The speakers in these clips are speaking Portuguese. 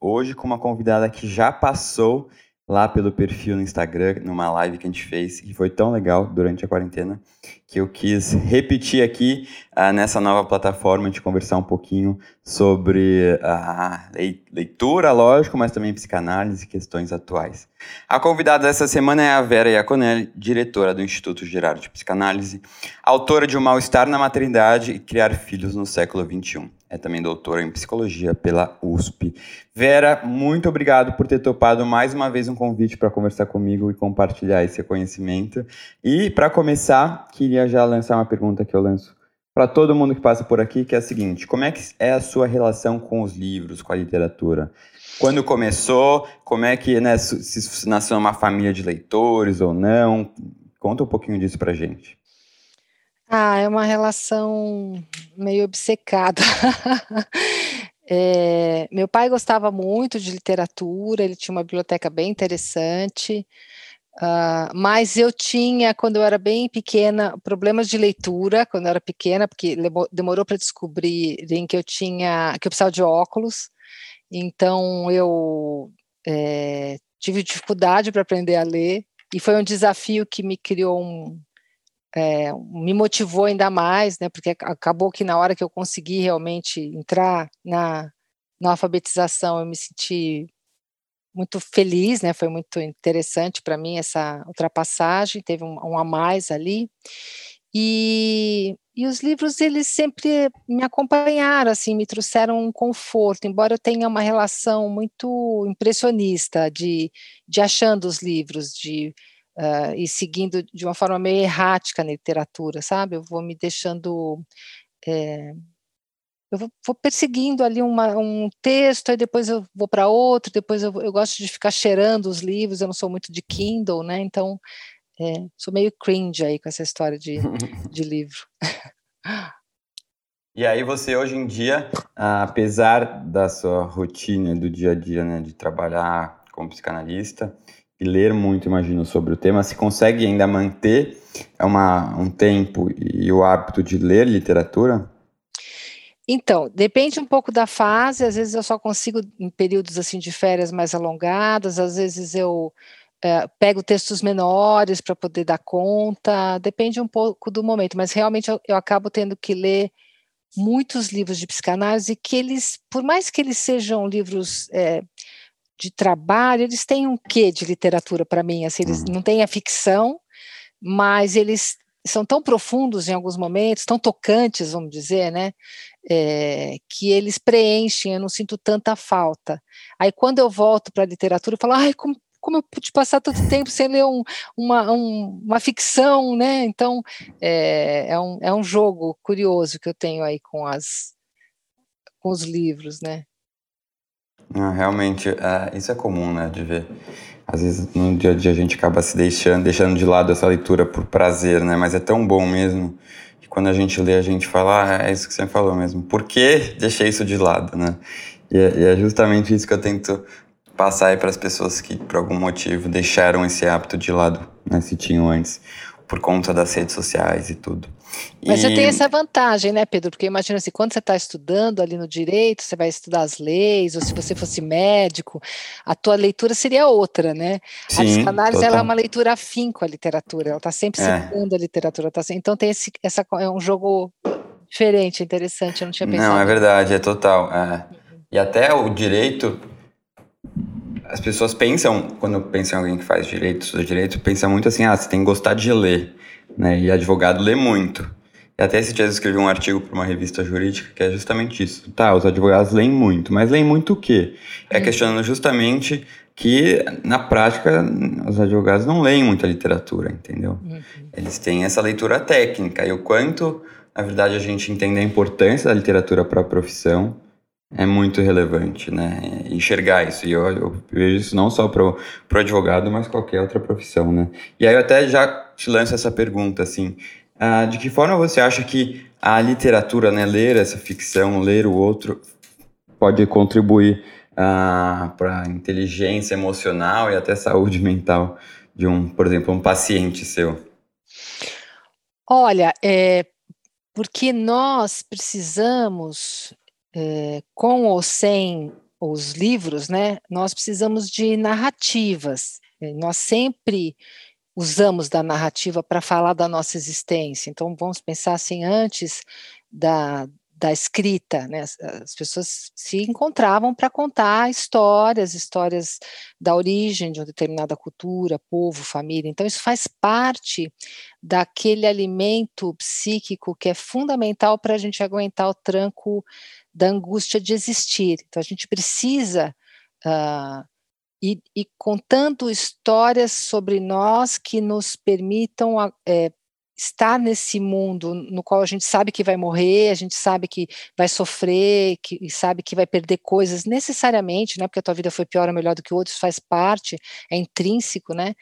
Hoje com uma convidada que já passou lá pelo perfil no Instagram, numa live que a gente fez, que foi tão legal durante a quarentena, que eu quis repetir aqui uh, nessa nova plataforma de conversar um pouquinho sobre a uh, leitura, lógico, mas também psicanálise e questões atuais. A convidada dessa semana é a Vera Iaconelli, diretora do Instituto Gerardo de Psicanálise, autora de O Mal-Estar na Maternidade e Criar Filhos no Século XXI é também doutora em psicologia pela USP. Vera, muito obrigado por ter topado mais uma vez um convite para conversar comigo e compartilhar esse conhecimento. E para começar, queria já lançar uma pergunta que eu lanço para todo mundo que passa por aqui, que é a seguinte: como é que é a sua relação com os livros, com a literatura? Quando começou? Como é que né, se nasceu uma família de leitores ou não? Conta um pouquinho disso para gente. Ah, é uma relação meio obcecada. é, meu pai gostava muito de literatura, ele tinha uma biblioteca bem interessante, uh, mas eu tinha, quando eu era bem pequena, problemas de leitura, quando eu era pequena, porque demorou para descobrir que eu tinha, que eu precisava de óculos, então eu é, tive dificuldade para aprender a ler, e foi um desafio que me criou um, é, me motivou ainda mais, né, porque acabou que na hora que eu consegui realmente entrar na, na alfabetização, eu me senti muito feliz, né, foi muito interessante para mim essa ultrapassagem, teve um, um a mais ali, e, e os livros, eles sempre me acompanharam, assim, me trouxeram um conforto, embora eu tenha uma relação muito impressionista de, de achando os livros, de uh, e seguindo de uma forma meio errática na literatura, sabe? Eu vou me deixando. É, eu vou, vou, perseguindo ali uma, um texto, aí depois eu vou para outro, depois eu, eu, gosto de ficar cheirando os livros, eu não sou muito de Kindle, né? Então, é, sou meio cringe aí com essa história de, de livro. E aí você hoje em dia, apesar da sua rotina do dia a dia, né, de trabalhar como psicanalista, e ler muito, imagino, sobre o tema, se consegue ainda manter uma, um tempo e o hábito de ler literatura? Então, depende um pouco da fase, às vezes eu só consigo em períodos assim de férias mais alongadas, às vezes eu é, pego textos menores para poder dar conta, depende um pouco do momento, mas realmente eu, eu acabo tendo que ler muitos livros de psicanálise que eles, por mais que eles sejam livros é, de trabalho, eles têm um quê de literatura para mim, assim, eles uhum. não têm a ficção, mas eles são tão profundos em alguns momentos, tão tocantes, vamos dizer, né, é, que eles preenchem, eu não sinto tanta falta. Aí quando eu volto para a literatura, eu falo, ai, como, como eu pude passar tanto tempo sem ler um, uma, um, uma ficção, né, então é, é, um, é um jogo curioso que eu tenho aí com as com os livros, né. Ah, realmente, é, isso é comum, né, de ver. Às vezes no dia a dia a gente acaba se deixando, deixando de lado essa leitura por prazer, né, mas é tão bom mesmo que quando a gente lê a gente fala, ah, é isso que você falou mesmo. Por que deixei isso de lado, né? E é, e é justamente isso que eu tento passar aí para as pessoas que por algum motivo deixaram esse hábito de lado, né, se tinham antes por conta das redes sociais e tudo. Mas e... você tem essa vantagem, né, Pedro? Porque imagina assim, quando você está estudando ali no direito, você vai estudar as leis, ou se você fosse médico, a tua leitura seria outra, né? Sim, a psicanálise ela é uma leitura afim com a literatura, ela está sempre é. seguindo a literatura, tá, então tem esse, essa, é um jogo diferente, interessante, eu não tinha pensado. Não, é verdade, é total. É. E até o direito, as pessoas pensam, quando pensam em alguém que faz direito, estuda direito, pensa muito assim, ah, você tem que gostar de ler, né? E advogado lê muito. E até esse dia eu escrevi um artigo para uma revista jurídica que é justamente isso. Tá, os advogados leem muito, mas leem muito o quê? É uhum. questionando justamente que, na prática, os advogados não leem muita literatura, entendeu? Uhum. Eles têm essa leitura técnica e o quanto, na verdade, a gente entende a importância da literatura para a profissão é muito relevante, né? Enxergar isso. E eu, eu vejo isso não só para o advogado, mas qualquer outra profissão, né? E aí eu até já te lanço essa pergunta, assim. Uh, de que forma você acha que a literatura, né, ler essa ficção, ler o outro, pode contribuir uh, para a inteligência emocional e até saúde mental de um, por exemplo, um paciente seu? Olha, é, porque nós precisamos é, com ou sem os livros, né, nós precisamos de narrativas. É, nós sempre usamos da narrativa para falar da nossa existência. Então, vamos pensar assim, antes da, da escrita, né? As, as pessoas se encontravam para contar histórias, histórias da origem de uma determinada cultura, povo, família. Então, isso faz parte daquele alimento psíquico que é fundamental para a gente aguentar o tranco da angústia de existir. Então, a gente precisa uh, ir, ir, contando histórias sobre nós que nos permitam é, estar nesse mundo no qual a gente sabe que vai morrer, a gente sabe que vai sofrer, que sabe que vai perder coisas necessariamente, né? Porque a tua vida foi pior ou melhor do que outros, faz parte, é intrínseco, né?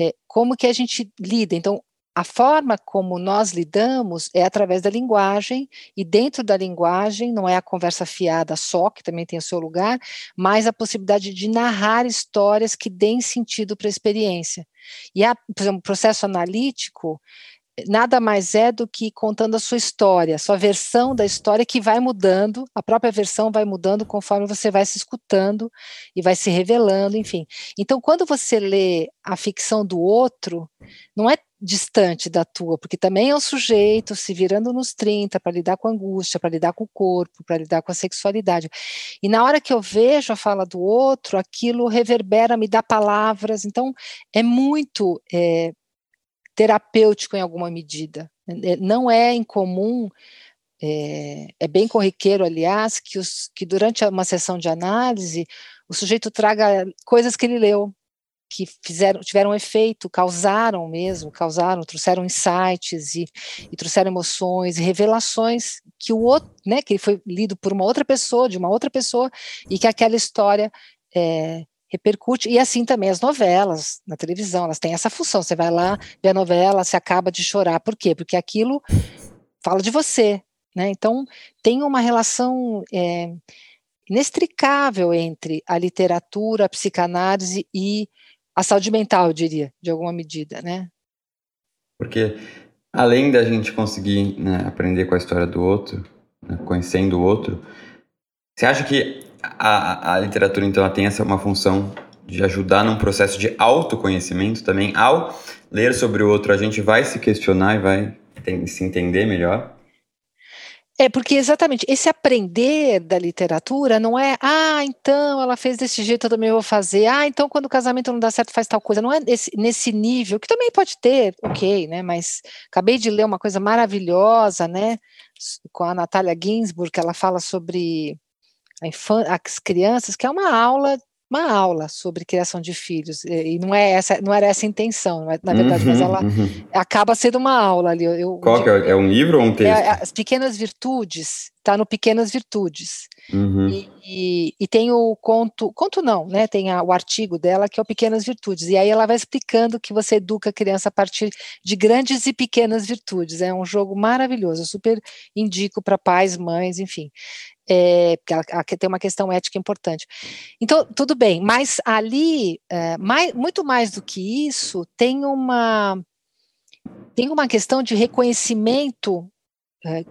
É, como que a gente lida? Então, a forma como nós lidamos é através da linguagem, e dentro da linguagem não é a conversa fiada só, que também tem o seu lugar, mas a possibilidade de narrar histórias que deem sentido para a experiência. E, a, por exemplo, o processo analítico nada mais é do que contando a sua história, sua versão da história que vai mudando, a própria versão vai mudando conforme você vai se escutando e vai se revelando, enfim. Então, quando você lê a ficção do outro, não é distante da tua, porque também é um sujeito se virando nos 30 para lidar com a angústia, para lidar com o corpo, para lidar com a sexualidade. E na hora que eu vejo a fala do outro, aquilo reverbera, me dá palavras, então é muito é, terapêutico em alguma medida. É, não é incomum, é, é bem corriqueiro, aliás, que, os, que durante uma sessão de análise o sujeito traga coisas que ele leu, que fizeram, tiveram efeito, causaram mesmo, causaram, trouxeram insights e, e, trouxeram emoções e revelações que o outro, né, que foi lido por uma outra pessoa, de uma outra pessoa, e que aquela história é, repercute, e assim também as novelas na televisão, elas têm essa função, você vai lá, vê a novela, você acaba de chorar, por quê? Porque aquilo fala de você, né, então tem uma relação é, inextricável entre a literatura, a psicanálise e a saúde mental, eu diria, de alguma medida, né. Porque além da gente conseguir né, aprender com a história do outro, né, conhecendo o outro, você acha que a, a literatura, então, tem essa uma função de ajudar num processo de autoconhecimento também. Ao ler sobre o outro, a gente vai se questionar e vai tem, se entender melhor. É, porque exatamente, esse aprender da literatura não é, ah, então ela fez desse jeito, eu também vou fazer, ah, então quando o casamento não dá certo faz tal coisa, não é nesse, nesse nível, que também pode ter, ok, né, mas acabei de ler uma coisa maravilhosa, né, com a Natália Ginsburg, que ela fala sobre as crianças, que é uma aula uma aula sobre criação de filhos e não é essa não era essa a intenção na verdade uhum, mas ela uhum. acaba sendo uma aula ali eu, qual que é, é um livro ou um texto é, as pequenas virtudes está no pequenas virtudes uhum. e, e, e, tem o conto conto não né tem a, o artigo dela que é o pequenas virtudes e aí ela vai explicando que você educa a criança a partir de grandes e pequenas virtudes é um jogo maravilhoso eu super indico para pais mães enfim é, porque tem uma questão ética importante. Então, tudo bem, mas ali, é, mais, muito mais do que isso, tem uma, tem uma questão de reconhecimento é,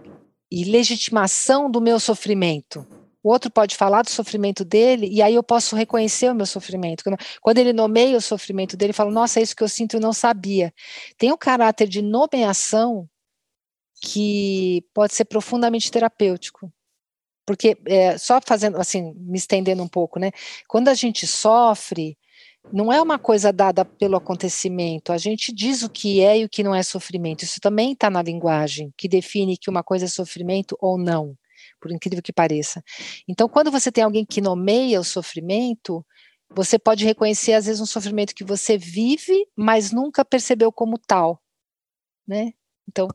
e legitimação do meu sofrimento. O outro pode falar do sofrimento dele, e aí eu posso reconhecer o meu sofrimento. Quando ele nomeia o sofrimento dele, fala: Nossa, é isso que eu sinto e não sabia. Tem um caráter de nomeação que pode ser profundamente terapêutico porque é, só fazendo assim, me estendendo um pouco, né? Quando a gente sofre, não é uma coisa dada pelo acontecimento, a gente diz o que é e o que não é sofrimento. Isso também está na linguagem, que define que uma coisa é sofrimento ou não, por incrível que pareça. Então, quando você tem alguém que nomeia o sofrimento, você pode reconhecer, às vezes, um sofrimento que você vive, mas nunca percebeu como tal, né? Então,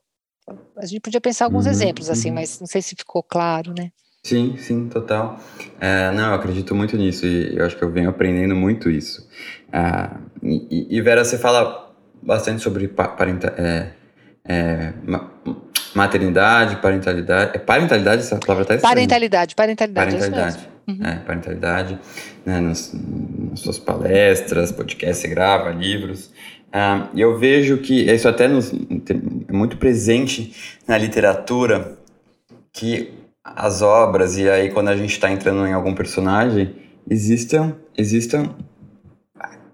a gente podia pensar alguns uhum, exemplos, assim, uhum. mas não sei se ficou claro, né? Sim, sim, total. É, não, eu acredito muito nisso e eu acho que eu venho aprendendo muito isso. É, e, e, Vera, você fala bastante sobre parenta, é, é, maternidade, parentalidade. É parentalidade essa palavra está Parentalidade, parentalidade. Parentalidade. Uhum. É, parentalidade, né, nas, nas suas palestras, podcasts, você grava, livros. Uh, eu vejo que isso até nos, é muito presente na literatura, que as obras, e aí quando a gente está entrando em algum personagem, existam, existam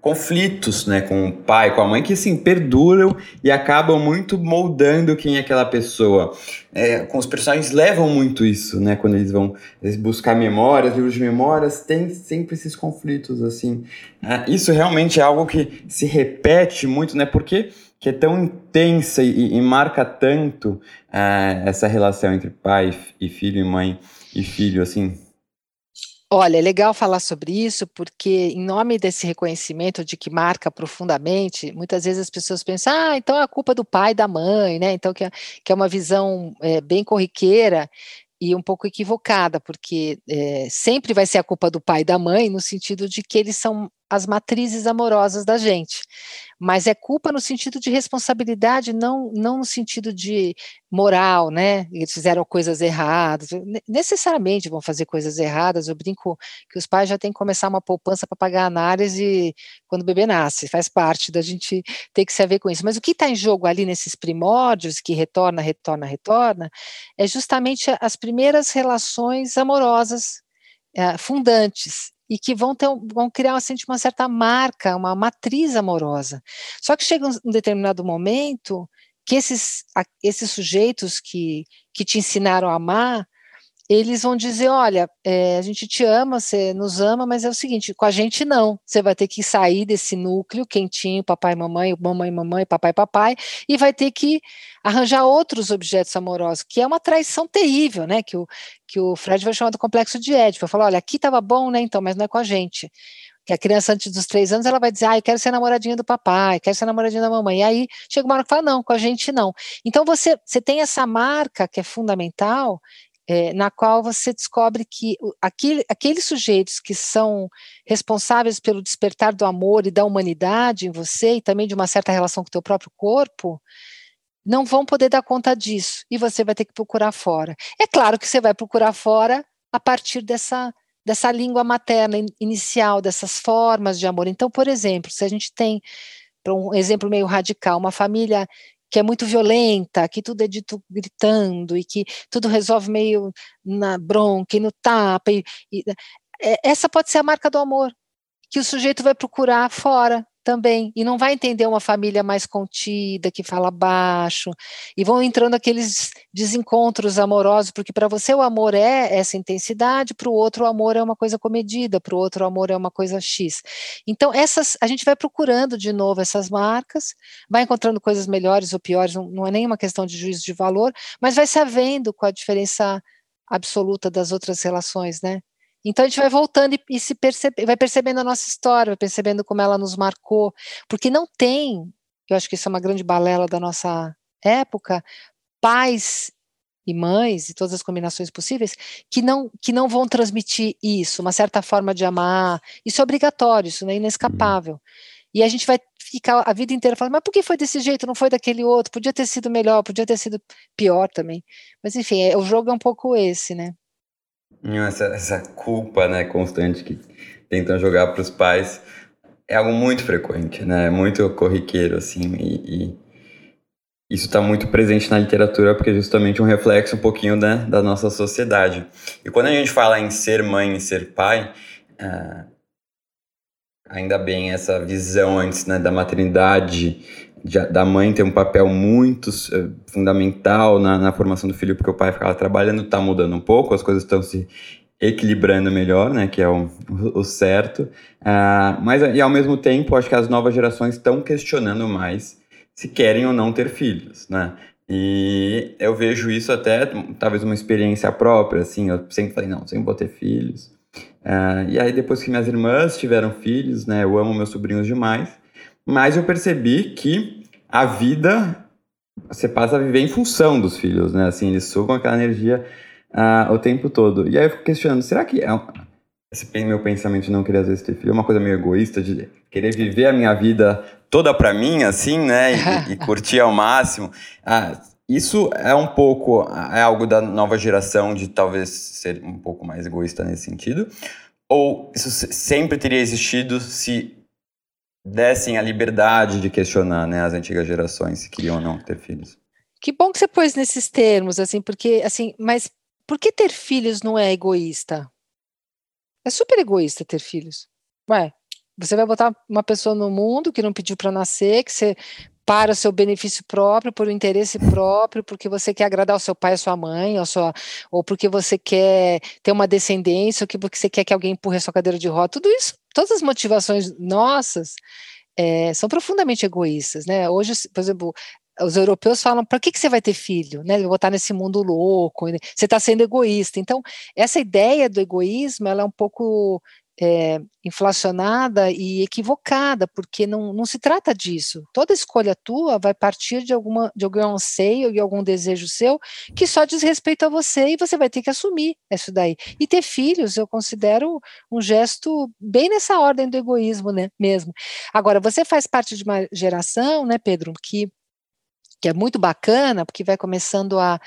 conflitos, né, com o pai, com a mãe, que assim, perduram e acabam muito moldando quem é aquela pessoa. É, com os personagens levam muito isso, né, quando eles vão eles buscar memórias, livros de memórias, tem sempre esses conflitos, assim. É, isso realmente é algo que se repete muito, né, porque que é tão intensa e, e marca tanto é, essa relação entre pai e filho, e mãe e filho, assim, Olha, é legal falar sobre isso, porque em nome desse reconhecimento de que marca profundamente, muitas vezes as pessoas pensam, ah, então é a culpa do pai da mãe, né? Então, que é, que é uma visão é, bem corriqueira e um pouco equivocada, porque é, sempre vai ser a culpa do pai e da mãe, no sentido de que eles são as matrizes amorosas da gente mas é culpa no sentido de responsabilidade, não, não no sentido de moral, né? Eles fizeram coisas erradas, necessariamente vão fazer coisas erradas. Eu brinco que os pais já têm que começar uma poupança para pagar análise quando o bebê nasce, faz parte da gente ter que se haver com isso. Mas o que está em jogo ali nesses primórdios, que retorna, retorna, retorna, é justamente as primeiras relações amorosas é, fundantes e que vão, ter, vão criar assim, uma certa marca, uma matriz amorosa. Só que chega um determinado momento que esses, esses sujeitos que, que te ensinaram a amar, eles vão dizer, olha, é, a gente te ama, você nos ama, mas é o seguinte, com a gente não, você vai ter que sair desse núcleo quentinho, papai, mamãe, mamãe, mamãe, papai, papai, e vai ter que arranjar outros objetos amorosos, que é uma traição terrível, né, que o, que o Fred vai chamar do complexo de Édipo, vai falar, olha, aqui estava bom, né, então, mas não é com a gente, que a criança antes dos três anos, ela vai dizer, ah, eu quero ser namoradinha do papai, quero ser namoradinha da mamãe, e aí chega uma hora que fala, não, com a gente não. Então você, você tem essa marca que é fundamental, é, na qual você descobre que aquele, aqueles sujeitos que são responsáveis pelo despertar do amor e da humanidade em você, e também de uma certa relação com o teu próprio corpo, não vão poder dar conta disso, e você vai ter que procurar fora. É claro que você vai procurar fora a partir dessa, dessa língua materna inicial, dessas formas de amor. Então, por exemplo, se a gente tem, para um exemplo meio radical, uma família que é muito violenta, que tudo é dito gritando e que tudo resolve meio na bronca e no tapa. E, e, é, essa pode ser a marca do amor, que o sujeito vai procurar fora, também, e não vai entender uma família mais contida, que fala baixo, e vão entrando aqueles desencontros amorosos, porque para você o amor é essa intensidade, para o outro o amor é uma coisa comedida, para o outro o amor é uma coisa X. Então, essas, a gente vai procurando de novo essas marcas, vai encontrando coisas melhores ou piores, não, não é nenhuma questão de juízo de valor, mas vai sabendo com a diferença absoluta das outras relações, né? Então a gente vai voltando e, e se percebe, vai percebendo a nossa história, vai percebendo como ela nos marcou, porque não tem, eu acho que isso é uma grande balela da nossa época, pais e mães e todas as combinações possíveis que não que não vão transmitir isso, uma certa forma de amar. Isso é obrigatório, isso é inescapável. E a gente vai ficar a vida inteira falando, mas por que foi desse jeito, não foi daquele outro? Podia ter sido melhor, podia ter sido pior também. Mas enfim, é, o jogo é um pouco esse, né? Essa, essa culpa né, constante que tentam jogar para os pais é algo muito frequente, né? Muito corriqueiro, assim, e, e isso está muito presente na literatura porque é justamente um reflexo um pouquinho né, da nossa sociedade. E quando a gente fala em ser mãe e ser pai, uh, ainda bem essa visão antes né, da maternidade da mãe ter um papel muito uh, fundamental na, na, formação do filho, porque o pai ficava trabalhando, está mudando um pouco, as coisas estão se equilibrando melhor, né, que é o, o certo. Uh, mas, e ao mesmo tempo, acho que as novas gerações estão questionando mais se querem ou não ter filhos, né? E eu vejo isso até, talvez, uma experiência própria, assim, eu sempre falei, não, sempre vou ter filhos. Uh, e aí, depois que minhas irmãs tiveram filhos, né, eu amo meus sobrinhos demais, mas eu percebi que a vida você passa a viver em função dos filhos, né? Assim, eles sugam aquela energia uh, o tempo todo. E aí eu fico questionando, será que é um, esse meu pensamento de não querer às vezes ter filho é uma coisa meio egoísta, de querer viver a minha vida toda pra mim, assim, né? E, e curtir ao máximo. Uh, isso é um pouco, é algo da nova geração de talvez ser um pouco mais egoísta nesse sentido? Ou isso sempre teria existido se dessem a liberdade de questionar, né, as antigas gerações se queriam ou não ter filhos? Que bom que você pôs nesses termos, assim, porque, assim, mas por que ter filhos não é egoísta? É super egoísta ter filhos. Ué, você vai botar uma pessoa no mundo que não pediu para nascer, que você para o seu benefício próprio, por um interesse próprio, porque você quer agradar o seu pai, a sua mãe, ou, sua, ou porque você quer ter uma descendência, ou que porque você quer que alguém empurre a sua cadeira de roda, tudo isso, todas as motivações nossas é, são profundamente egoístas, né? Hoje, por exemplo, os europeus falam, para que, que você vai ter filho? Né? Vou estar nesse mundo louco, você está sendo egoísta. Então, essa ideia do egoísmo, ela é um pouco é, inflacionada e equivocada, porque não, não se trata disso. Toda escolha tua vai partir de, alguma, de algum anseio e algum desejo seu que só diz respeito a você e você vai ter que assumir isso daí. E ter filhos eu considero um gesto bem nessa ordem do egoísmo né, mesmo. Agora, você faz parte de uma geração, né, Pedro, que, que é muito bacana, porque vai começando a,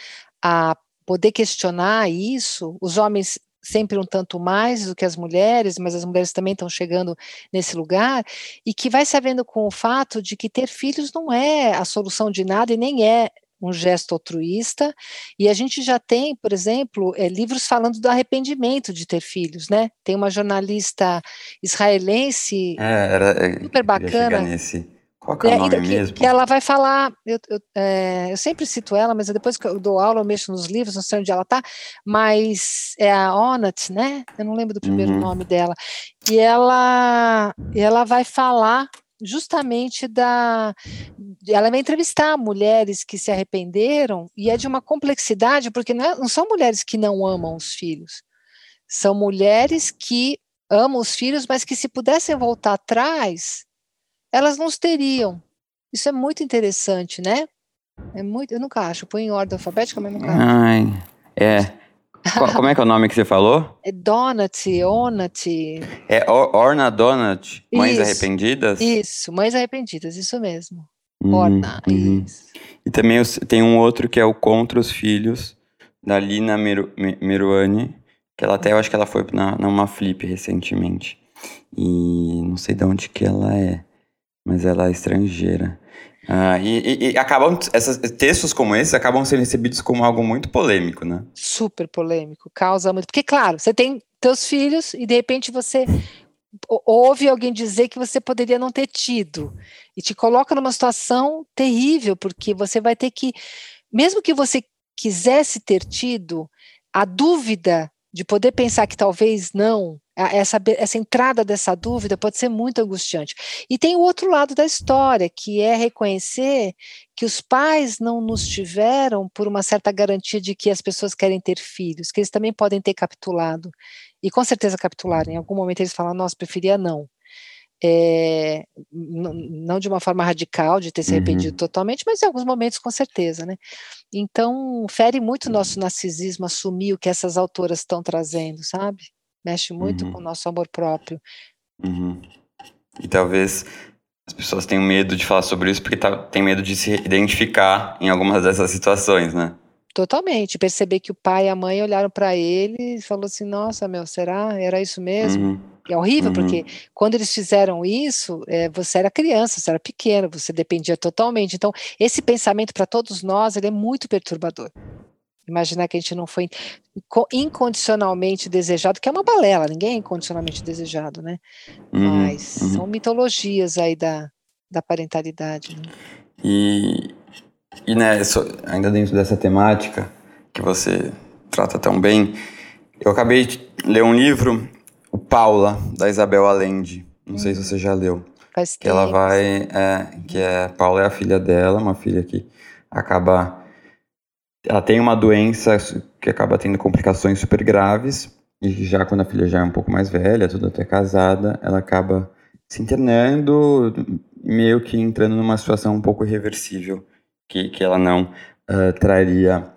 a poder questionar isso, os homens sempre um tanto mais do que as mulheres, mas as mulheres também estão chegando nesse lugar, e que vai se havendo com o fato de que ter filhos não é a solução de nada e nem é um gesto altruísta, e a gente já tem, por exemplo, é, livros falando do arrependimento de ter filhos, né? Tem uma jornalista israelense é, era, é, super bacana. Nesse qual que é, o nome que, mesmo? Que ela vai falar, eu, eu, é, eu, sempre cito ela, mas depois que eu dou aula eu mexo nos livros, não sei onde ela está, mas é a Onat, né? Eu não lembro do primeiro uhum. nome dela. E ela, ela vai falar justamente da. Ela vai entrevistar mulheres que se arrependeram, e é de uma complexidade, porque não, é, não são mulheres que não amam os filhos, são mulheres que amam os filhos, mas que se pudessem voltar atrás elas não teriam. Isso é muito interessante, né? É muito, eu nunca acho. Põe em ordem alfabética, mas nunca Ai, é. Como é que é o nome que você falou? É Donut, Onut. É Or Orna Donut, Mães isso, Arrependidas? Isso, Mães Arrependidas, isso mesmo. Uhum, Orna, uhum. isso. E também tem um outro que é o Contra os Filhos, da Lina Meru Meruane, que ela até, eu acho que ela foi na, numa flip recentemente. E não sei de onde que ela é mas ela é estrangeira. Ah, e, e, e, acabam, esses textos como esses acabam sendo recebidos como algo muito polêmico, né? Super polêmico, causa muito. Porque, claro, você tem teus filhos e de repente você ouve alguém dizer que você poderia não ter tido e te coloca numa situação terrível, porque você vai ter que, mesmo que você quisesse ter tido, a dúvida de poder pensar que talvez não, essa, essa entrada dessa dúvida pode ser muito angustiante. E tem o outro lado da história, que é reconhecer que os pais não nos tiveram por uma certa garantia de que as pessoas querem ter filhos, que eles também podem ter capitulado. E com certeza capitularam. Em algum momento eles falam, nossa, preferia não. É, não de uma forma radical, de ter se arrependido uhum. totalmente, mas em alguns momentos com certeza, né? Então, fere muito o nosso narcisismo assumir o que essas autoras estão trazendo, sabe? Mexe muito uhum. com o nosso amor próprio. Uhum. E talvez as pessoas tenham medo de falar sobre isso porque tá, tem medo de se identificar em algumas dessas situações, né? Totalmente. Perceber que o pai e a mãe olharam para ele e falou assim: Nossa, meu, será? Era isso mesmo? Uhum. E é horrível, uhum. porque quando eles fizeram isso, é, você era criança, você era pequeno, você dependia totalmente. Então, esse pensamento para todos nós, ele é muito perturbador. Imaginar que a gente não foi incondicionalmente desejado, que é uma balela, ninguém é incondicionalmente desejado, né? Uhum, Mas uhum. são mitologias aí da, da parentalidade. Né? E, e né, ainda dentro dessa temática que você trata tão bem, eu acabei de ler um livro, o Paula, da Isabel Allende. Não uhum. sei se você já leu. Faz que ela vai, é, que é, Paula é a filha dela, uma filha que acaba ela tem uma doença que acaba tendo complicações super graves, e já quando a filha já é um pouco mais velha, tudo até casada, ela acaba se internando, meio que entrando numa situação um pouco irreversível, que, que ela não uh, traria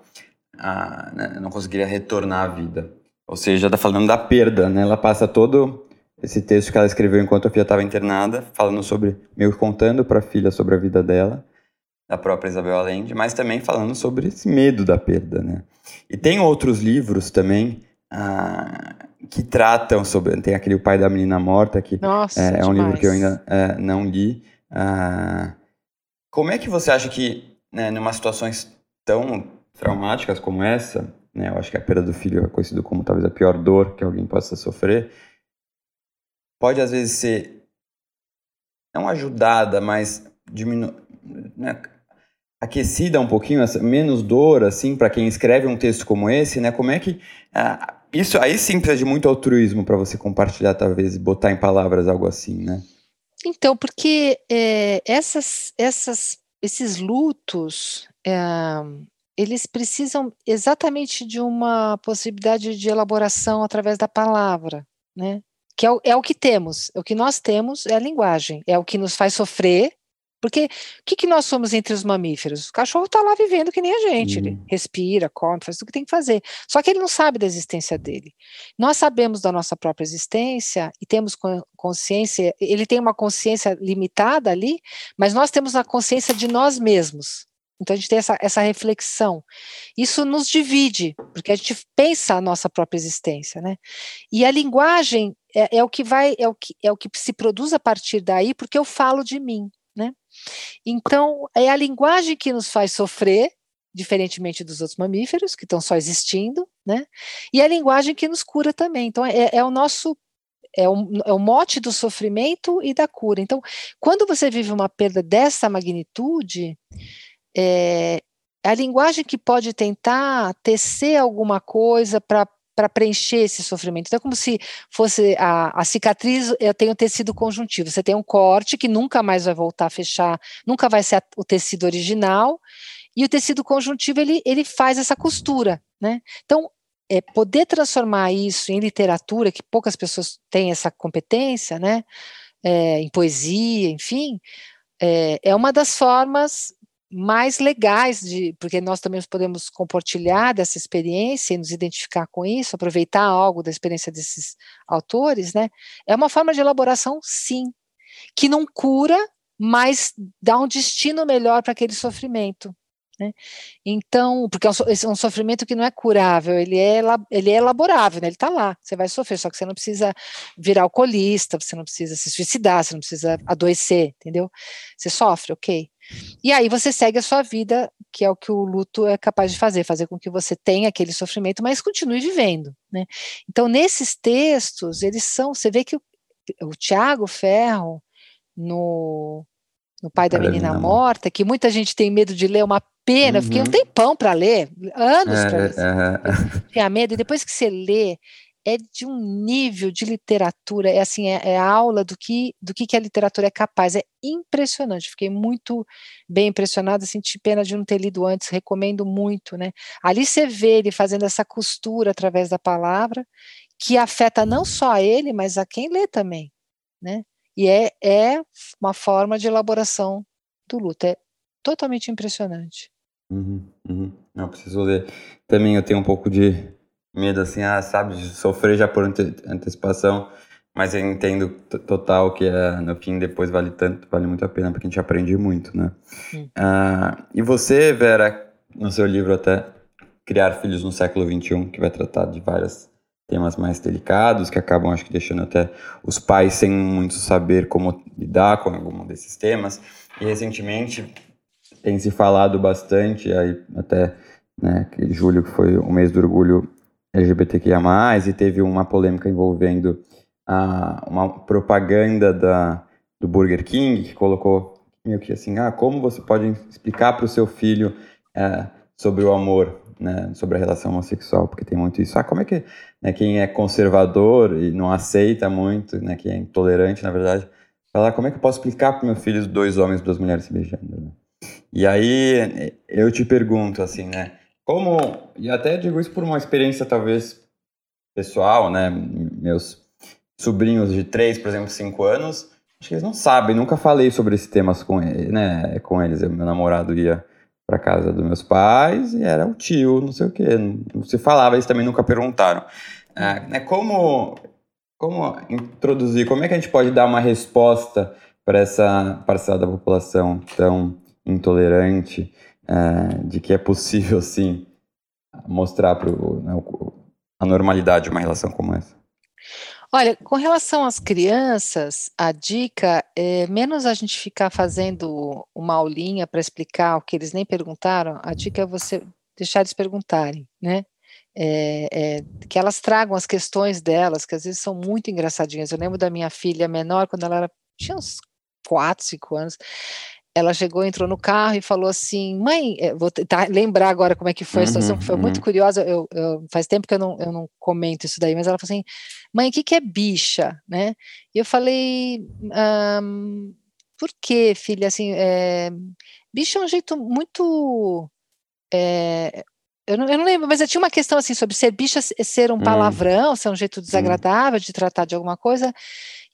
a, né, não conseguiria retornar à vida. Ou seja, está falando da perda, né? Ela passa todo esse texto que ela escreveu enquanto a filha estava internada, falando sobre, meio contando para a filha sobre a vida dela, da própria Isabel Allende, mas também falando sobre esse medo da perda, né? E tem outros livros também ah, que tratam sobre, tem aquele O Pai da Menina Morta, que Nossa, é, é, um livro que eu ainda é, não li. Ah, como é que você acha que, né, numa situações tão traumáticas como essa, né, eu acho que a perda do filho é conhecido como talvez a pior dor que alguém possa sofrer, pode às vezes ser não ajudada, mas diminu né, aquecida um pouquinho, menos dor, assim, para quem escreve um texto como esse, né? Como é que ah, isso aí sim precisa de muito altruísmo para você compartilhar, talvez, botar em palavras algo assim, né? Então, porque é, essas, essas, esses lutos, é, eles precisam exatamente de uma possibilidade de elaboração através da palavra, né? Que é o, é o que temos, o que nós temos é a linguagem, é o que nos faz sofrer, porque o que, que nós somos entre os mamíferos? O cachorro está lá vivendo que nem a gente, uhum. ele respira, come, faz o que tem que fazer. Só que ele não sabe da existência dele. Nós sabemos da nossa própria existência e temos consciência, ele tem uma consciência limitada ali, mas nós temos a consciência de nós mesmos. Então a gente tem essa, essa reflexão. Isso nos divide, porque a gente pensa a nossa própria existência, né? E a linguagem é, é o que vai, é o que, é o que se produz a partir daí, porque eu falo de mim. Então, é a linguagem que nos faz sofrer, diferentemente dos outros mamíferos, que estão só existindo, né? e a linguagem que nos cura também. Então, é, é o nosso. É o, é o mote do sofrimento e da cura. Então, quando você vive uma perda dessa magnitude, é, a linguagem que pode tentar tecer alguma coisa para para preencher esse sofrimento. Então, é como se fosse a, a cicatriz, eu tenho tecido conjuntivo. Você tem um corte que nunca mais vai voltar a fechar, nunca vai ser a, o tecido original, e o tecido conjuntivo ele, ele faz essa costura, né? Então, é, poder transformar isso em literatura, que poucas pessoas têm essa competência, né? É, em poesia, enfim, é, é uma das formas mais legais de, porque nós também podemos compartilhar dessa experiência e nos identificar com isso, aproveitar algo da experiência desses autores, né? É uma forma de elaboração, sim, que não cura, mas dá um destino melhor para aquele sofrimento. Né? Então, porque é um, é um, sofrimento que não é curável, ele é, ele é elaborável, né? ele está lá, você vai sofrer, só que você não precisa virar alcoolista, você não precisa se suicidar, você não precisa adoecer, entendeu? Você sofre, ok. E aí você segue a sua vida, que é o que o luto é capaz de fazer, fazer com que você tenha aquele sofrimento, mas continue vivendo, né? Então, nesses textos, eles são, você vê que o, o Tiago Ferro, no, no Pai da Menina Morta, que muita gente tem medo de ler, é uma pena, uhum. fiquei um tempão para ler, anos é, para ler. É, Tinha medo, e depois que você lê, é de um nível de literatura, é assim, é, é aula do que do que, que a literatura é capaz, é impressionante, fiquei muito bem impressionada, senti pena de não ter lido antes, recomendo muito, né, ali você vê ele fazendo essa costura através da palavra, que afeta não só a ele, mas a quem lê também, né, e é, é uma forma de elaboração do luto, é totalmente impressionante. Uhum, uhum. Não, preciso ler. Também eu tenho um pouco de medo, assim, ah, sabe, de sofrer já por ante antecipação, mas eu entendo total que é, no fim depois vale tanto, vale muito a pena, porque a gente aprende muito, né? Ah, e você, Vera, no seu livro até, Criar Filhos no Século XXI, que vai tratar de vários temas mais delicados, que acabam, acho que, deixando até os pais sem muito saber como lidar com algum desses temas, e recentemente tem se falado bastante, aí até né, que julho que foi o mês do orgulho LGBTQIA+, e teve uma polêmica envolvendo a, uma propaganda da, do Burger King, que colocou meio que assim, ah, como você pode explicar para o seu filho é, sobre o amor, né, sobre a relação homossexual, porque tem muito isso. Ah, como é que né, quem é conservador e não aceita muito, né, quem é intolerante, na verdade, falar como é que eu posso explicar para meu filho dois homens duas mulheres se beijando, né? E aí eu te pergunto assim, né, como, e até digo isso por uma experiência talvez pessoal, né? Meus sobrinhos de 3, por exemplo, 5 anos, acho que eles não sabem, nunca falei sobre esses temas com, ele, né, com eles. Meu namorado ia para casa dos meus pais e era o tio, não sei o quê. Não se falava, eles também nunca perguntaram. É, né, como, como introduzir, como é que a gente pode dar uma resposta para essa parcela da população tão intolerante, é, de que é possível, sim, mostrar para né, a normalidade de uma relação como essa? Olha, com relação às crianças, a dica é menos a gente ficar fazendo uma aulinha para explicar o que eles nem perguntaram, a dica é você deixar eles perguntarem, né? É, é, que elas tragam as questões delas, que às vezes são muito engraçadinhas. Eu lembro da minha filha menor, quando ela era, tinha uns 4, 5 anos, ela chegou, entrou no carro e falou assim, mãe, eh, vou tentar lembrar agora como é que foi a situação, que foi uhum, muito uhum. curiosa, eu, eu, faz tempo que eu não, eu não comento isso daí, mas ela falou assim, mãe, o que, que é bicha, né? E eu falei, um, por que, filha, assim, é, bicha é um jeito muito, é, eu não, eu não, lembro, mas tinha uma questão assim sobre ser bicha ser um hum. palavrão, ser um jeito desagradável de tratar de alguma coisa.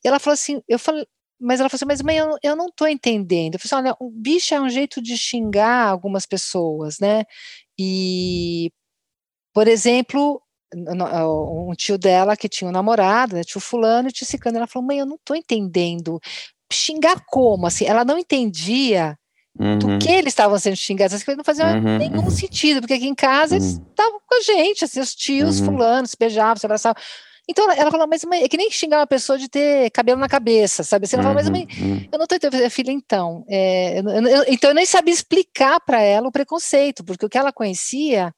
E ela falou assim, eu falei, mas ela falou assim, mas mãe, eu, eu não estou entendendo. Eu falei assim, olha, bicho é um jeito de xingar algumas pessoas, né? E, por exemplo, um tio dela que tinha um namorado, né, tio fulano e tio cicano, ela falou, mãe, eu não estou entendendo. Xingar como? Assim, ela não entendia Uhum. do que eles estavam sendo xingados, as coisas não faziam uhum. nenhum sentido, porque aqui em casa uhum. eles estavam com a gente, assim, os tios uhum. fulanos se beijavam, se abraçavam. Então ela falou, mas mãe, é que nem xingar uma pessoa de ter cabelo na cabeça, sabe? Assim, ela falou, mas mãe, uhum, uhum. eu não tô entendendo, filha, então. É, eu, eu, então eu nem sabia explicar para ela o preconceito, porque o que ela conhecia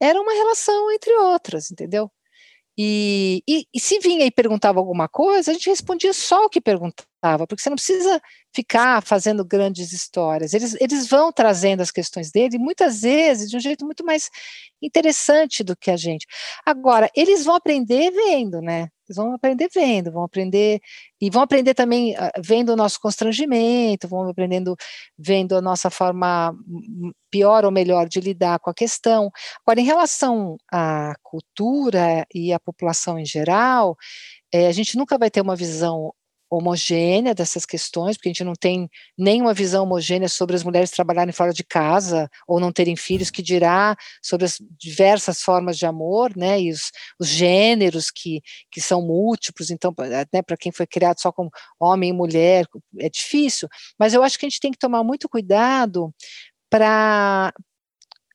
era uma relação entre outras, entendeu? E, e, e, se vinha e perguntava alguma coisa, a gente respondia só o que perguntava, porque você não precisa ficar fazendo grandes histórias. Eles, eles vão trazendo as questões dele, muitas vezes de um jeito muito mais interessante do que a gente. Agora, eles vão aprender vendo, né? Eles vão aprender vendo, vão aprender e vão aprender também uh, vendo o nosso constrangimento, vão aprendendo vendo a nossa forma pior ou melhor de lidar com a questão. Agora, em relação à cultura e à população em geral, é, a gente nunca vai ter uma visão homogênea dessas questões, porque a gente não tem nenhuma visão homogênea sobre as mulheres trabalharem fora de casa ou não terem filhos, que dirá sobre as diversas formas de amor, né, e os, os gêneros que, que são múltiplos, então, né, para quem foi criado só como homem e mulher, é difícil, mas eu acho que a gente tem que tomar muito cuidado para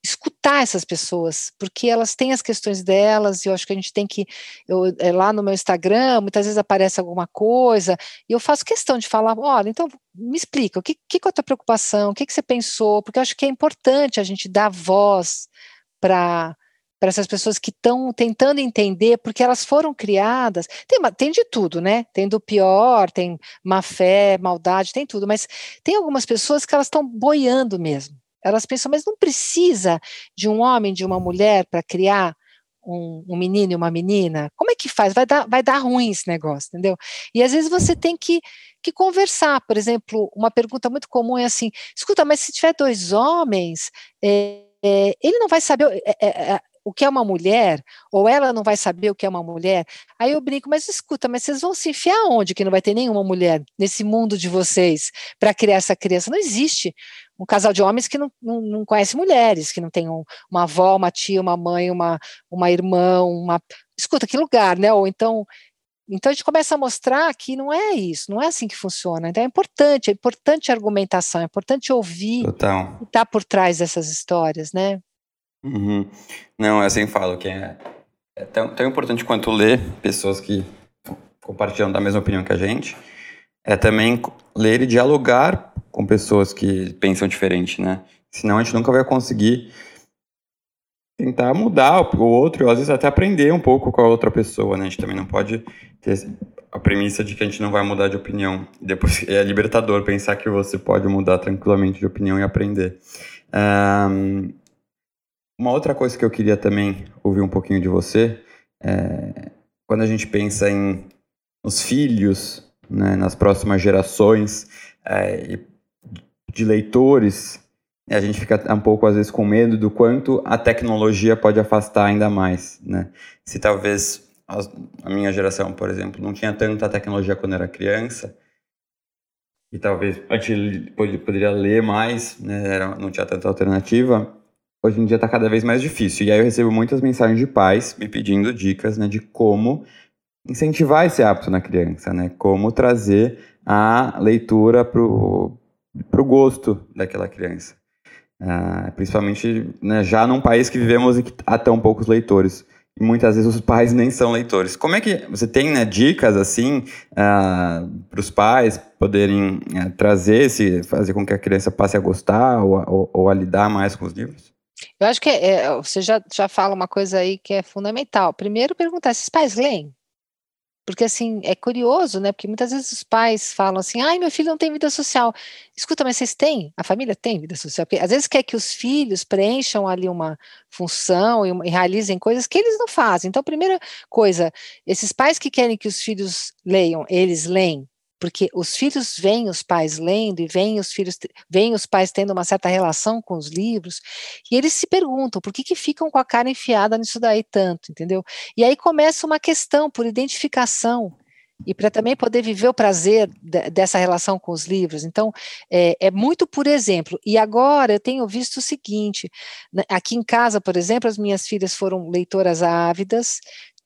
escutar essas pessoas, porque elas têm as questões delas, e eu acho que a gente tem que, eu, é, lá no meu Instagram, muitas vezes aparece alguma coisa, e eu faço questão de falar, olha, então me explica, o que, que é a tua preocupação, o que, que você pensou, porque eu acho que é importante a gente dar voz para para essas pessoas que estão tentando entender, porque elas foram criadas, tem, tem de tudo, né? Tem do pior, tem má fé, maldade, tem tudo, mas tem algumas pessoas que elas estão boiando mesmo. Elas pensam, mas não precisa de um homem, de uma mulher para criar um, um, menino e uma menina? Como é que faz? Vai dar, vai dar ruim esse negócio, entendeu? E às vezes você tem que, que conversar. Por exemplo, uma pergunta muito comum é assim: escuta, mas se tiver dois homens, é, é, ele não vai saber. É, o que é uma mulher, ou ela não vai saber o que é uma mulher. Aí eu brinco, mas escuta, mas vocês vão se enfiar onde que não vai ter nenhuma mulher nesse mundo de vocês para criar essa criança? Não existe um casal de homens que não, não, não conhece mulheres, que não tem um, uma avó, uma tia, uma mãe, uma, uma irmã, uma. Escuta, que lugar, né? Ou então. Então a gente começa a mostrar que não é isso, não é assim que funciona. Então é importante, é importante a argumentação, é importante ouvir Total. o que está por trás dessas histórias, né? Uhum. Não, eu assim falo que é, é tão, tão importante quanto ler pessoas que compartilham da mesma opinião que a gente, é também ler e dialogar com pessoas que pensam diferente, né? Senão a gente nunca vai conseguir tentar mudar o outro, ou às vezes até aprender um pouco com a outra pessoa, né? A gente também não pode ter a premissa de que a gente não vai mudar de opinião. Depois é libertador pensar que você pode mudar tranquilamente de opinião e aprender. Um, uma outra coisa que eu queria também ouvir um pouquinho de você é quando a gente pensa em os filhos, né, nas próximas gerações é, de leitores, a gente fica um pouco às vezes com medo do quanto a tecnologia pode afastar ainda mais, né? Se talvez a minha geração, por exemplo, não tinha tanta tecnologia quando era criança, e talvez antes poderia ler mais, né, não tinha tanta alternativa, hoje em dia está cada vez mais difícil. E aí eu recebo muitas mensagens de pais me pedindo dicas né, de como incentivar esse hábito na criança, né? Como trazer a leitura para o gosto daquela criança. Uh, principalmente né, já num país que vivemos e que há tão poucos leitores muitas vezes os pais nem são leitores. Como é que você tem né, dicas assim ah, para os pais poderem uh, trazer esse, fazer com que a criança passe a gostar ou, ou, ou a lidar mais com os livros? Eu acho que é, é, você já, já fala uma coisa aí que é fundamental. Primeiro, perguntar se os pais leem. Porque, assim, é curioso, né? Porque muitas vezes os pais falam assim, ai, meu filho não tem vida social. Escuta, mas vocês têm? A família tem vida social? Porque às vezes quer que os filhos preencham ali uma função e, e realizem coisas que eles não fazem. Então, primeira coisa, esses pais que querem que os filhos leiam, eles leem porque os filhos veem os pais lendo e veem os filhos veem os pais tendo uma certa relação com os livros e eles se perguntam por que que ficam com a cara enfiada nisso daí tanto, entendeu? E aí começa uma questão por identificação e para também poder viver o prazer dessa relação com os livros. Então, é, é, muito por exemplo. E agora eu tenho visto o seguinte: né, aqui em casa, por exemplo, as minhas filhas foram leitoras ávidas,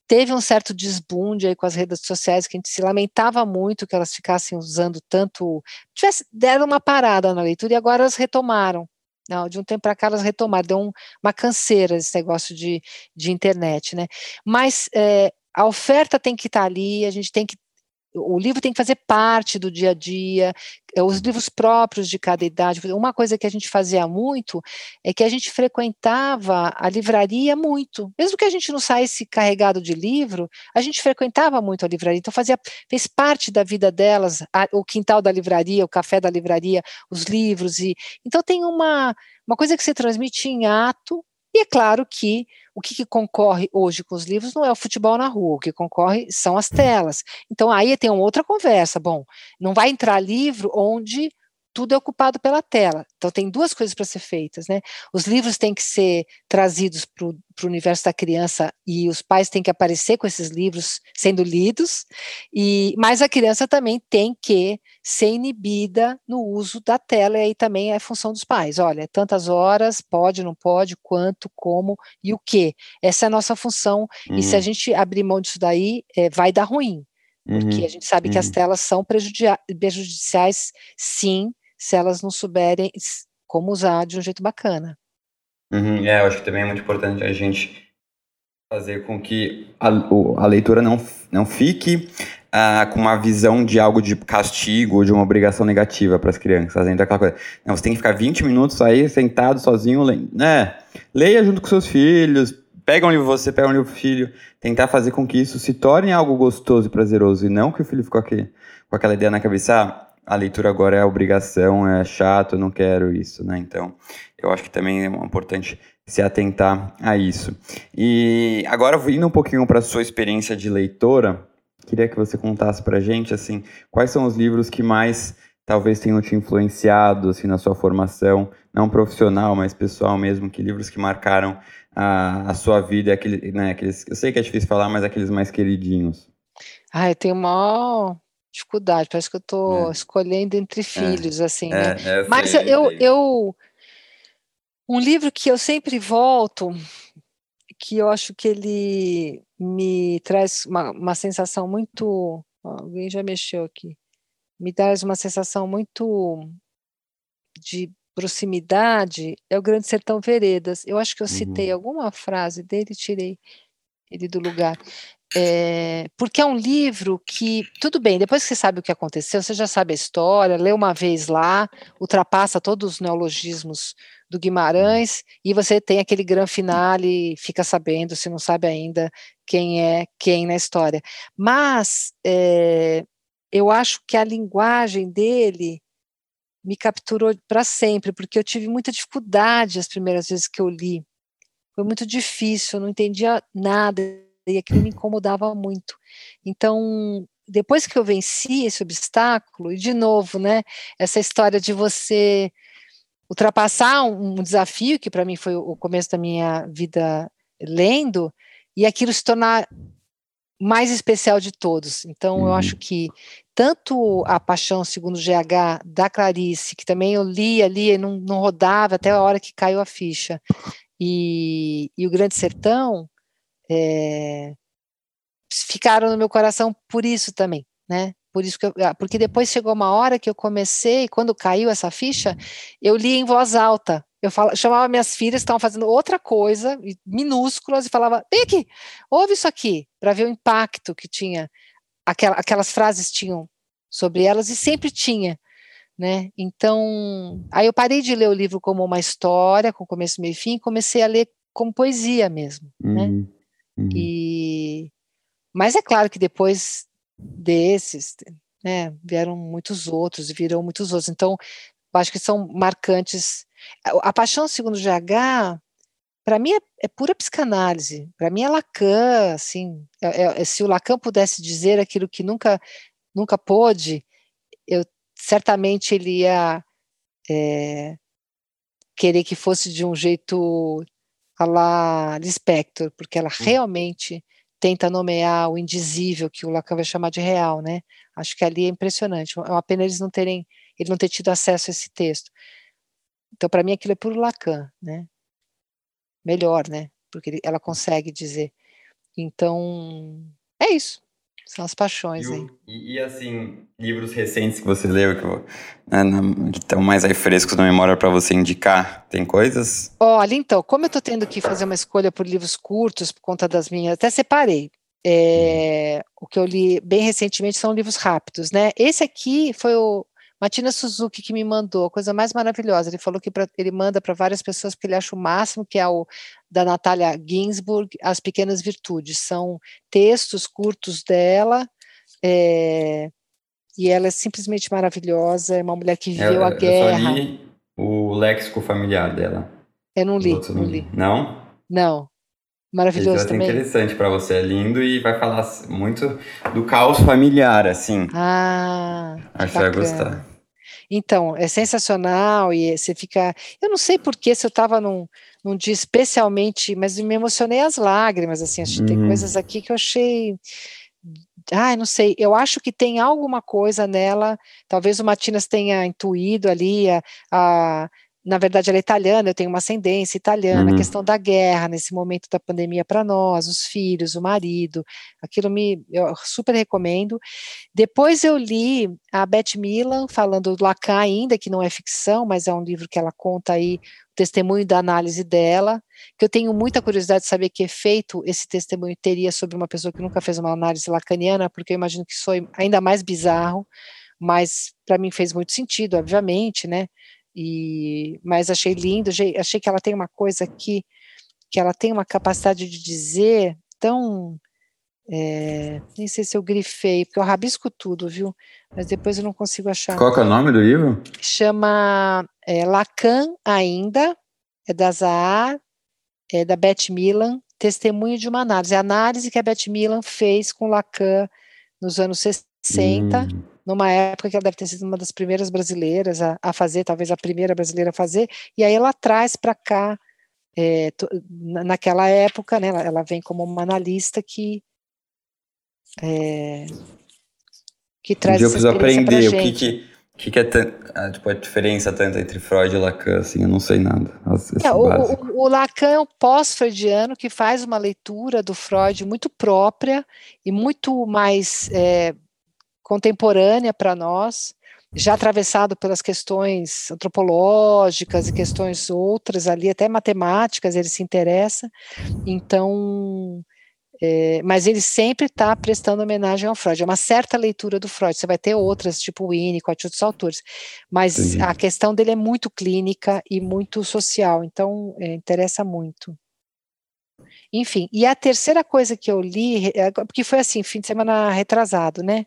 teve um certo desbunde aí com as redes sociais que a gente se lamentava muito que elas ficassem usando tanto, tivesse, deram uma parada na leitura e agora elas retomaram. Não, de um tempo para cá elas retomaram, deu um, uma canseira esse negócio de, de internet, né? Mas é, a oferta tem que estar tá ali, a gente tem que o livro tem que fazer parte do dia a dia, é, os livros próprios de cada idade. Uma coisa que a gente fazia muito é que a gente frequentava a livraria muito. Mesmo que a gente não saísse carregado de livro, a gente frequentava muito a livraria. Então fazia, fez parte da vida delas, a, o quintal da livraria, o café da livraria, os livros. e Então tem uma, uma coisa que se transmite em ato, e é claro que o que, que, concorre hoje com os livros não é o futebol na rua, o que concorre são as telas. Então aí tem uma outra conversa. Bom, não vai entrar livro onde tudo é ocupado pela tela. Então tem duas coisas para ser feitas, né? Os livros têm que ser trazidos para o universo da criança e os pais têm que aparecer com esses livros sendo lidos, e mas a criança também tem que ser inibida no uso da tela, e aí também é função dos pais. Olha, tantas horas, pode, não pode, quanto, como e o que. Essa é a nossa função, uhum. e se a uhum. gente abrir mão disso daí, é, vai dar ruim. Porque uhum. a gente sabe uhum. que as uhum. telas são prejudiciais, sim, se elas não souberem como usar de um jeito bacana. Uhum, é, eu acho que também é muito importante a gente fazer com que a, a leitura não, não fique uh, com uma visão de algo de castigo ou de uma obrigação negativa para as crianças. Então, aquela coisa, não, você tem que ficar 20 minutos aí sentado sozinho, né? Leia junto com seus filhos, pega um livro você, pega um livro filho, tentar fazer com que isso se torne algo gostoso e prazeroso, e não que o filho ficou aqui, com aquela ideia na cabeça, ah, a leitura agora é obrigação, é chato, eu não quero isso, né? Então, eu acho que também é importante se atentar a isso. E agora, indo um pouquinho para a sua experiência de leitora, queria que você contasse para gente, assim, quais são os livros que mais talvez tenham te influenciado, assim, na sua formação, não profissional, mas pessoal mesmo, que livros que marcaram a, a sua vida, aquele, né, aqueles, eu sei que é difícil falar, mas aqueles mais queridinhos. Ah, eu tenho dificuldade, parece que eu estou é. escolhendo entre é. filhos, é. assim, né? É, Mas sei, eu, eu, um livro que eu sempre volto, que eu acho que ele me traz uma, uma sensação muito, alguém já mexeu aqui, me traz uma sensação muito de proximidade, é o Grande Sertão Veredas. Eu acho que eu citei uhum. alguma frase dele, tirei ele do lugar. É, porque é um livro que, tudo bem, depois que você sabe o que aconteceu, você já sabe a história, lê uma vez lá, ultrapassa todos os neologismos do Guimarães, e você tem aquele grande finale, fica sabendo, se não sabe ainda quem é quem na história. Mas é, eu acho que a linguagem dele me capturou para sempre, porque eu tive muita dificuldade as primeiras vezes que eu li. Foi muito difícil, eu não entendia nada e aquilo me incomodava muito. Então, depois que eu venci esse obstáculo, e de novo, né, essa história de você ultrapassar um, um desafio, que para mim foi o começo da minha vida lendo, e aquilo se tornar mais especial de todos. Então, uhum. eu acho que tanto a Paixão segundo GH da Clarice, que também eu lia, lia e não, não rodava até a hora que caiu a ficha, e, e o Grande Sertão é, ficaram no meu coração por isso também, né? Por isso que eu, ah, porque depois chegou uma hora que eu comecei, quando caiu essa ficha, eu li em voz alta. Eu chamava minhas filhas estavam fazendo outra coisa, minúsculas, e falava: vem aqui, ouve isso aqui, para ver o impacto que tinha, aquela, aquelas frases tinham sobre elas, e sempre tinha. Né? Então, aí eu parei de ler o livro como uma história, com começo, meio e fim, e comecei a ler como poesia mesmo, né? uhum, né? Uhum. E, mas é claro que depois desses, né, vieram muitos outros e viram muitos outros. Então, acho que são marcantes. A, Paixão Segundo GH, para mim, é, é, pura psicanálise. Para mim, é Lacan, assim. É, é, se o Lacan pudesse dizer aquilo que nunca, nunca pôde, eu certamente ele ia é, querer que fosse de um jeito a la Lispector, porque ela hum. realmente tenta nomear o indizível, que o Lacan vai chamar de real, né? Acho que ali é impressionante. É uma pena eles não terem, ele não ter tido acesso a esse texto. Então, para mim, aquilo é puro Lacan, né? Melhor, né? Porque ela consegue dizer. Então, é isso. São as paixões, e, e, e, assim, livros recentes que você leu, que, né, que estão mais aí frescos na memória para você indicar, tem coisas? Olha, então, como eu estou tendo que fazer uma escolha por livros curtos, por conta das minhas, até separei. É, o que eu li bem recentemente são livros rápidos, né? Esse aqui foi o Matina Suzuki que me mandou, a coisa mais maravilhosa. Ele falou que pra, ele manda para várias pessoas porque ele acha o máximo, que é o da Natália Ginsburg, As Pequenas Virtudes. São textos curtos dela, é, e ela é simplesmente maravilhosa, é uma mulher que viveu eu, a guerra. Eu só li o léxico familiar dela. Eu não li, não li. Não? Não. Maravilhoso também. interessante para você, é lindo e vai falar muito do caos familiar, assim. Ah, Acho que vai gostar. Então, é sensacional e você fica. Eu não sei porquê, se eu estava num, num dia especialmente, mas me emocionei às lágrimas, assim, acho que tem uhum. coisas aqui que eu achei. Ai, não sei, eu acho que tem alguma coisa nela, talvez o Matinas tenha intuído ali a, a na verdade ela é italiana, eu tenho uma ascendência italiana, uhum. a questão da guerra nesse momento da pandemia para nós, os filhos, o marido, aquilo me eu super recomendo. Depois eu li a Beth Milan falando do Lacan ainda, que não é ficção, mas é um livro que ela conta aí o testemunho da análise dela, que eu tenho muita curiosidade de saber que efeito esse testemunho teria sobre uma pessoa que nunca fez uma análise lacaniana, porque eu imagino que foi ainda mais bizarro, mas para mim fez muito sentido, obviamente, né? E, mas achei lindo, achei que ela tem uma coisa aqui, que ela tem uma capacidade de dizer tão. É, nem sei se eu grifei, porque eu rabisco tudo, viu? Mas depois eu não consigo achar. Qual é o nome do livro? Chama é, Lacan Ainda, é da Zahar, é da Beth Milan, Testemunho de uma Análise. A análise que a Beth Milan fez com Lacan nos anos 60. Hum numa época que ela deve ter sido uma das primeiras brasileiras a, a fazer, talvez a primeira brasileira a fazer, e aí ela traz para cá, é, naquela época, né, ela, ela, vem como uma analista que é, que traz um eu preciso aprender o que que que, que é a, tipo, a diferença tanto entre Freud e Lacan, assim, eu não sei nada. É, o, o, o, Lacan é o pós-freudiano que faz uma leitura do Freud muito própria e muito mais é, contemporânea para nós, já atravessado pelas questões antropológicas e questões outras ali, até matemáticas, ele se interessa. Então, é, mas ele sempre está prestando homenagem ao Freud. É uma certa leitura do Freud. Você vai ter outras, tipo o Winnicott, outros autores, mas Entendi. a questão dele é muito clínica e muito social. Então, é, interessa muito. Enfim, e a terceira coisa que eu li, é, porque foi assim, fim de semana retrasado, né?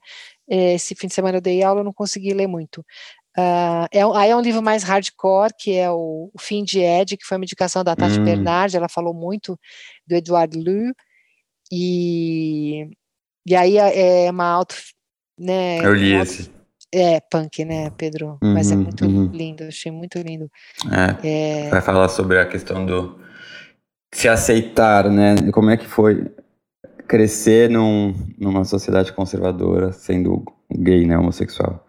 Esse fim de semana eu dei aula, eu não consegui ler muito. Uh, é, aí é um livro mais hardcore, que é o, o Fim de Ed, que foi uma indicação da Tati hum. Bernard, ela falou muito do Edouard Lu, e, e aí é, é uma auto... Né, eu li esse. É, punk, né, Pedro? Uhum, Mas é muito uhum. lindo, achei muito lindo. É, é, vai falar sobre a questão do se aceitar, né? Como é que foi crescer num, numa sociedade conservadora sendo gay, né, homossexual.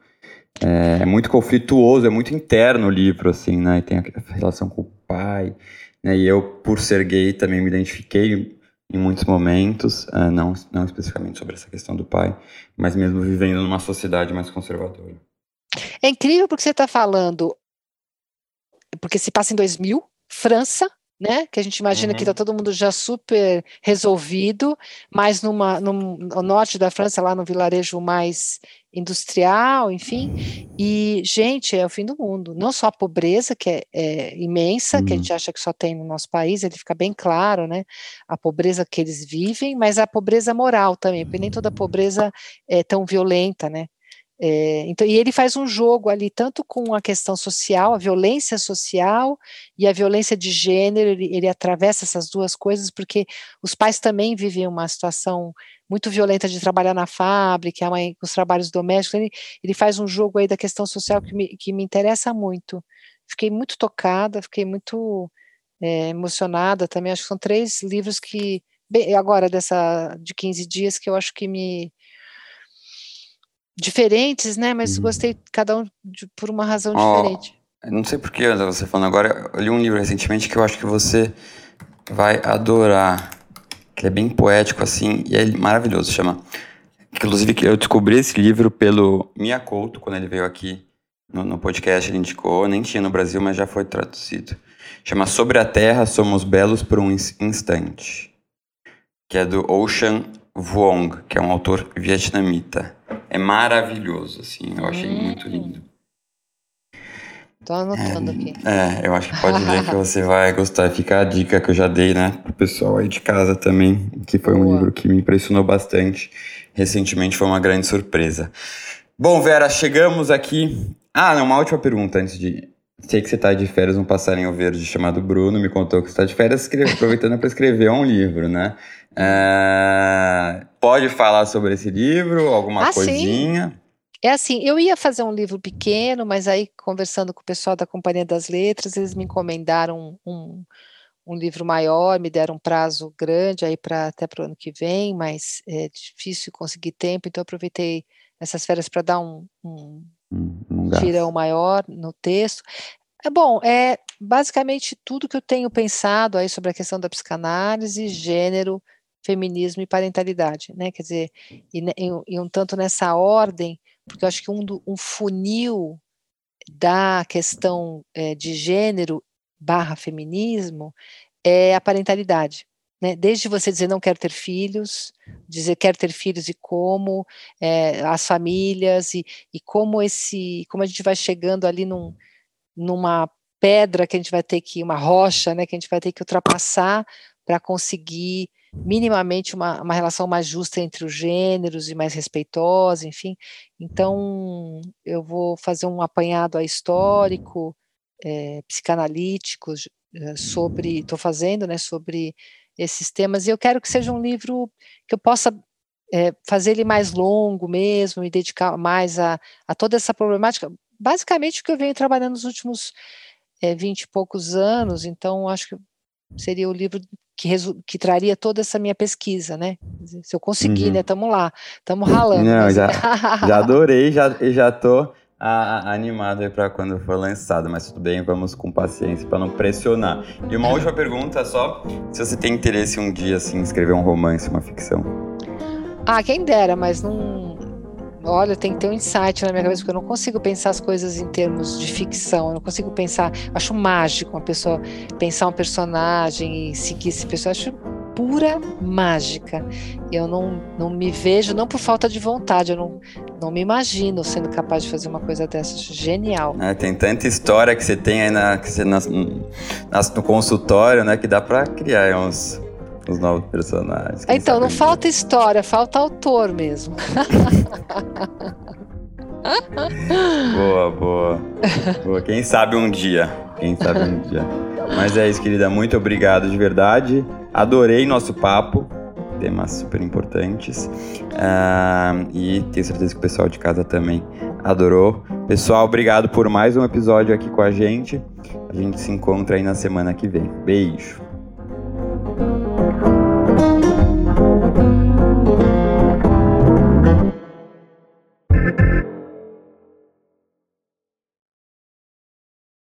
É, é, muito conflituoso, é muito interno o livro, assim, né? E tem a relação com o pai, né? E eu, por ser gay, também me identifiquei em muitos momentos, uh, não, não especificamente sobre essa questão do pai, mas mesmo vivendo numa sociedade mais conservadora. É incrível porque você está falando, porque se passa em 2000, França, né? Que a gente imagina uhum. que está todo mundo já super resolvido, mas numa, no, no norte da França, lá no vilarejo mais industrial, enfim. E, gente, é o fim do mundo. Não só a pobreza, que é, é imensa, uhum. que a gente uhum. acha que só tem no nosso país, ele fica bem claro, né? A pobreza que eles vivem, mas a pobreza moral também, porque nem toda pobreza é tão violenta, né? É, então, e ele faz um jogo ali, tanto com a questão social, a violência social e a violência de gênero, ele, ele atravessa essas duas coisas, porque os pais também vivem uma situação muito violenta de trabalhar na fábrica, a mãe, os trabalhos domésticos, ele, ele faz um jogo aí da questão social que me, que me interessa muito. Fiquei muito tocada, fiquei muito é, emocionada também, acho que são três livros que, bem, agora dessa, de 15 dias, que eu acho que me diferentes, né? Mas uhum. gostei cada um de, por uma razão oh, diferente. Não sei por que você falando agora. Eu li um livro recentemente que eu acho que você vai adorar. Que é bem poético assim e é maravilhoso. Chama. Inclusive eu descobri esse livro pelo Mia Couto quando ele veio aqui no, no podcast. Ele indicou. Nem tinha no Brasil, mas já foi traduzido. Chama Sobre a Terra Somos Belos por um Instante. Que é do Ocean Vuong, que é um autor vietnamita. É maravilhoso, assim, eu achei hum. muito lindo. Tô anotando é, aqui. É, eu acho que pode ver que você vai gostar. Fica a dica que eu já dei, né, pro pessoal aí de casa também, que foi Boa. um livro que me impressionou bastante. Recentemente foi uma grande surpresa. Bom, Vera, chegamos aqui. Ah, não, uma última pergunta antes de. Sei que você está de férias, um passarinho verde chamado Bruno me contou que você está de férias aproveitando para escrever um livro, né? É, pode falar sobre esse livro, alguma ah, coisinha? Sim. É assim, eu ia fazer um livro pequeno, mas aí conversando com o pessoal da Companhia das Letras, eles me encomendaram um, um livro maior, me deram um prazo grande aí para até para o ano que vem, mas é difícil conseguir tempo, então aproveitei essas férias para dar um, um, um tirão maior no texto. É bom, é basicamente tudo que eu tenho pensado aí sobre a questão da psicanálise, gênero, feminismo e parentalidade, né? Quer dizer, e, e, um tanto nessa ordem, porque eu acho que um, um funil da questão é, de gênero barra feminismo é a parentalidade. Né? Desde você dizer não quero ter filhos, dizer quero ter filhos e como, é, as famílias e, e como esse, como a gente vai chegando ali num, numa pedra que a gente vai ter que, uma rocha, né, que a gente vai ter que ultrapassar para conseguir minimamente uma, uma relação mais justa entre os gêneros e mais respeitosa, enfim. Então, eu vou fazer um apanhado histórico, é, psicanalítico, é, sobre, estou fazendo, né, sobre esses temas, e eu quero que seja um livro que eu possa é, fazer ele mais longo mesmo, me dedicar mais a, a toda essa problemática, basicamente o que eu venho trabalhando nos últimos é, e poucos anos, então acho que seria o livro que, que traria toda essa minha pesquisa, né? Se eu conseguir, uhum. né? Tamo lá, tamo ralando. Não, mas... já, já adorei, já, já tô a, animado para quando for lançado, mas tudo bem, vamos com paciência para não pressionar. E uma última pergunta só, se você tem interesse um dia assim escrever um romance, uma ficção. Ah, quem dera, mas não olha, tem que ter um insight na minha cabeça, porque eu não consigo pensar as coisas em termos de ficção, eu não consigo pensar, acho mágico uma pessoa pensar um personagem e seguir esse personagem, acho pura mágica. Eu não, não me vejo, não por falta de vontade, eu não, não me imagino sendo capaz de fazer uma coisa dessa. Genial. É, tem tanta história que você tem aí na, que você, na, no consultório, né, que dá para criar uns, os novos personagens. Então, não falta história, falta autor mesmo. boa, boa, boa. Quem sabe um dia. Quem sabe um dia. Mas é isso, querida. Muito obrigado de verdade. Adorei nosso papo. Temas super importantes. Uh, e tenho certeza que o pessoal de casa também adorou. Pessoal, obrigado por mais um episódio aqui com a gente. A gente se encontra aí na semana que vem. Beijo.